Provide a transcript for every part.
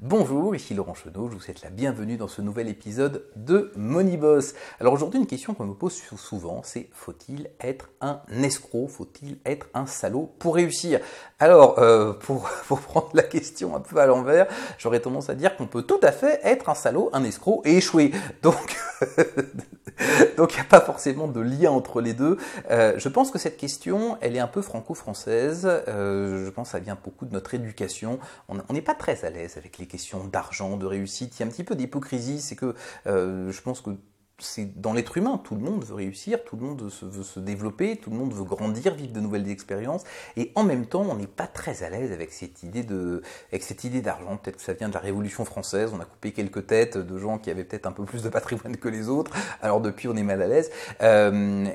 Bonjour, ici Laurent Chenot, je vous souhaite la bienvenue dans ce nouvel épisode de Moneyboss. Alors aujourd'hui une question qu'on me pose souvent, c'est faut-il être un escroc, faut-il être un salaud pour réussir? Alors euh, pour, pour prendre la question un peu à l'envers, j'aurais tendance à dire qu'on peut tout à fait être un salaud, un escroc et échouer. Donc donc il n'y a pas forcément de lien entre les deux. Euh, je pense que cette question, elle est un peu franco-française. Euh, je pense que ça vient beaucoup de notre éducation. On n'est pas très à l'aise avec les questions d'argent, de réussite. Il y a un petit peu d'hypocrisie. C'est que euh, je pense que c'est dans l'être humain, tout le monde veut réussir, tout le monde veut se développer, tout le monde veut grandir, vivre de nouvelles expériences, et en même temps, on n'est pas très à l'aise avec cette idée de, avec cette idée d'argent. Peut-être que ça vient de la Révolution française. On a coupé quelques têtes de gens qui avaient peut-être un peu plus de patrimoine que les autres. Alors depuis, on est mal à l'aise. Euh,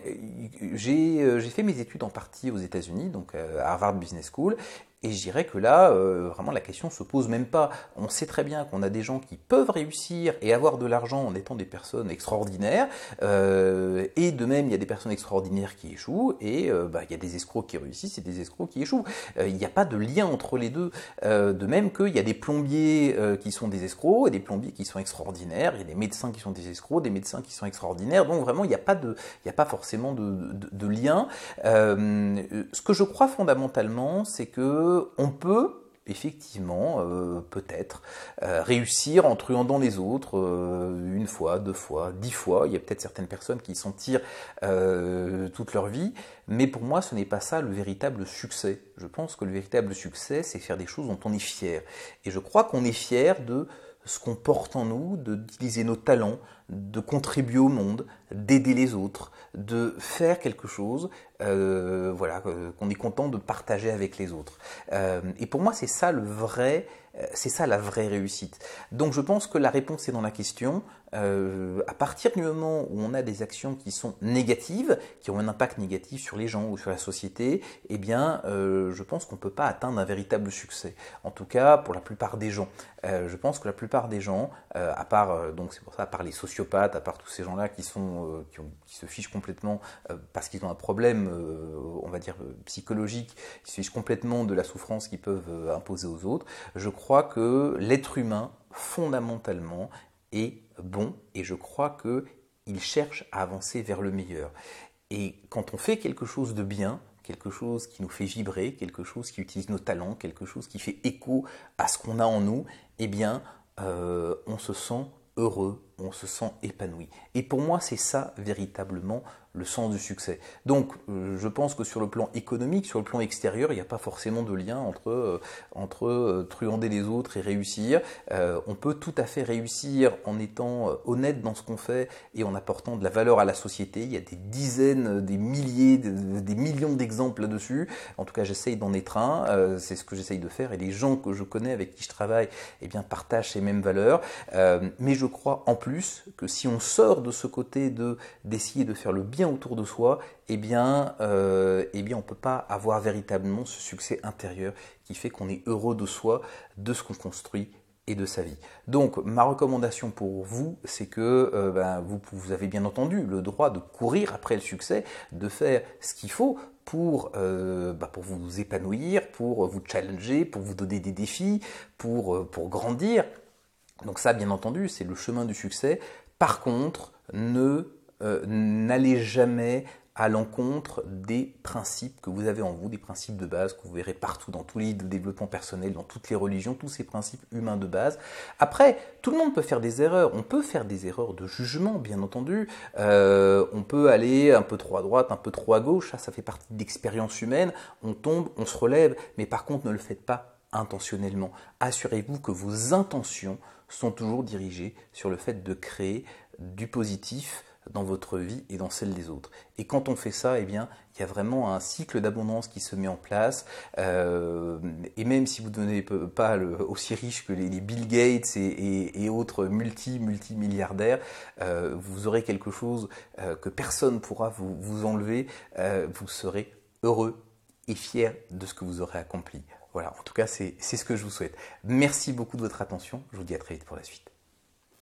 j'ai fait mes études en partie aux États-Unis, donc euh, à Harvard Business School, et je dirais que là, euh, vraiment, la question se pose même pas. On sait très bien qu'on a des gens qui peuvent réussir et avoir de l'argent en étant des personnes extraordinaires. Euh, et de même, il y a des personnes extraordinaires qui échouent. Et euh, bah, il y a des escrocs qui réussissent et des escrocs qui échouent. il n'y a pas de lien entre les deux. de même qu'il y a des plombiers qui sont des escrocs et des plombiers qui sont extraordinaires. Il y a des médecins qui sont des escrocs, des médecins qui sont extraordinaires. Donc vraiment, il n'y a pas a pas forcément de lien. ce que je crois fondamentalement, c'est que on peut effectivement, euh, peut-être, euh, réussir en truandant les autres euh, une fois, deux fois, dix fois. Il y a peut-être certaines personnes qui s'en tirent toute leur vie, mais pour moi, ce n'est pas ça le véritable succès. Je pense que le véritable succès, c'est faire des choses dont on est fier. Et je crois qu'on est fier de ce qu'on porte en nous, d'utiliser nos talents, de contribuer au monde, d'aider les autres, de faire quelque chose, euh, voilà, qu'on est content de partager avec les autres. Euh, et pour moi, c'est ça le vrai, euh, c'est ça la vraie réussite. Donc, je pense que la réponse est dans la question. Euh, à partir du moment où on a des actions qui sont négatives, qui ont un impact négatif sur les gens ou sur la société, eh bien, euh, je pense qu'on ne peut pas atteindre un véritable succès. En tout cas, pour la plupart des gens. Euh, je pense que la plupart des gens, à part, donc c'est pour ça, à part les sociopathes, à part tous ces gens-là qui qui, se fichent complètement parce qu'ils ont un problème, va dire psychologique, ils se fichent complètement de la souffrance qu'ils peuvent imposer aux autres. Je crois que l'être humain, fondamentalement, est bon et je crois qu'il cherche à avancer vers le meilleur. Et quand on fait quelque chose de bien, quelque chose qui nous fait vibrer, quelque chose qui utilise nos talents, quelque chose qui fait écho à ce qu'on a en nous, eh bien, euh, on se sent heureux, on se sent épanoui. Et pour moi, c'est ça véritablement le sens du succès. Donc, euh, je pense que sur le plan économique, sur le plan extérieur, il n'y a pas forcément de lien entre, euh, euh, truander les autres et réussir. on peut tout à fait réussir en étant honnête dans ce qu'on fait et en apportant de la valeur à la société. Il y a des dizaines, des milliers, des millions d'exemples là-dessus. En tout cas, j'essaye d'en être un. c'est ce que j'essaye de faire. Et les gens que je connais, avec qui je travaille, eh bien, partagent ces mêmes valeurs. mais je crois en plus que si on sort de ce côté de d'essayer de faire le bien autour de soi, eh bien, euh, eh bien on ne peut pas avoir véritablement ce succès intérieur qui fait qu'on est heureux de soi, de ce qu'on construit et de sa vie. Donc ma recommandation pour vous, c'est que euh, ben, vous, avez bien entendu le droit de courir après le succès, de faire ce qu'il faut pour, euh, pour vous épanouir, pour vous challenger, pour vous donner des défis, pour grandir. Donc ça, bien entendu, c'est le chemin du succès. Par contre, ne euh, n'allez jamais à l'encontre des principes que vous avez en vous, des principes de base que vous verrez partout dans tous les livres de développement personnel, dans toutes les religions, tous ces principes humains de base. Après, tout le monde peut faire des erreurs. On peut faire des erreurs de jugement, bien entendu. Euh, on peut aller un peu trop à droite, un peu trop à gauche. Ça, ça fait partie de l'expérience humaine. On tombe, on se relève. Mais par contre, ne le faites pas intentionnellement. Assurez-vous que vos intentions sont toujours dirigées sur le fait de créer du positif, dans votre vie et dans celle des autres. Et quand on fait ça, eh il y a vraiment un cycle d'abondance qui se met en place. Euh, et même si vous ne devenez pas aussi riche que les, Bill Gates et, autres multi multi milliardaires, euh, vous aurez quelque chose euh, que personne ne pourra vous enlever. vous serez heureux et fier de ce que vous aurez accompli. Voilà, en tout cas, c'est ce que je vous souhaite. Merci beaucoup de votre attention. Je vous dis à très vite pour la suite.